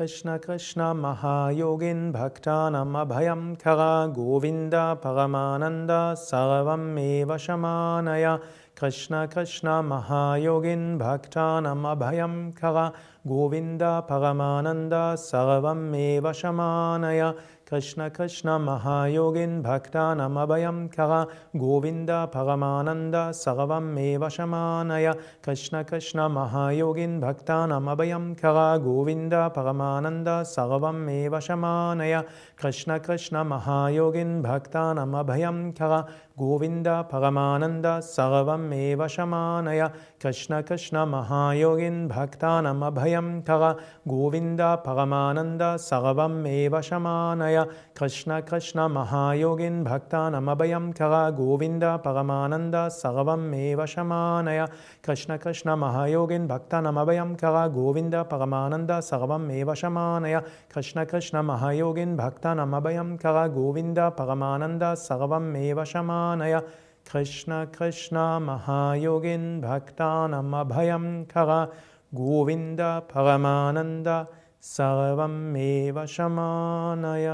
कृष्ण कृष्ण महायोगिन् भक्तानाम् अभयं खर गोविन्द परमानन्द सर्वमेव शमानय कृष्ण कृष्ण महायोगिन् भक्तानाम् अभयं खर गोविन्द परमानन्द सर्वमेव शमानय कृष्ण कृष्ण महायोगिन् भक्तानामभयं खर गोविन्द परमानन्द सर्वमेव शमानय कृष्ण कृष्ण महायोगिन् भक्तानामभयं गोविन्द परमानन्द सर्वमेव शमानय कृष्ण कृष्ण महायोगिन् भक्तानामभयं खर गोविन्द परमानन्द सर्वमेव शमानय। कृष्ण कृष्ण महायोगिन् भक्तानामभयं खर गोविन्द परमानन्द सर्वमेव शमानय। कृष्ण कृष्ण महायोगिन् भक्तानामभयं खर गोविन्द परमानन्द सर्वमेव शमानय। कृष्ण कृष्ण महायोगिन् भक्तानामभयं खर गोविन्द परमानन्द सर्वमेव शमानय। कृष्ण कृष्ण महायोगिन् भक्तानामभयं खर गोविन्द परमानन्द सर्वमेव शमानय कृष्ण कृष्ण महायोगिन् भक्तानामभयं खर गोविन्द परमानन्द सर्वमेव शमानय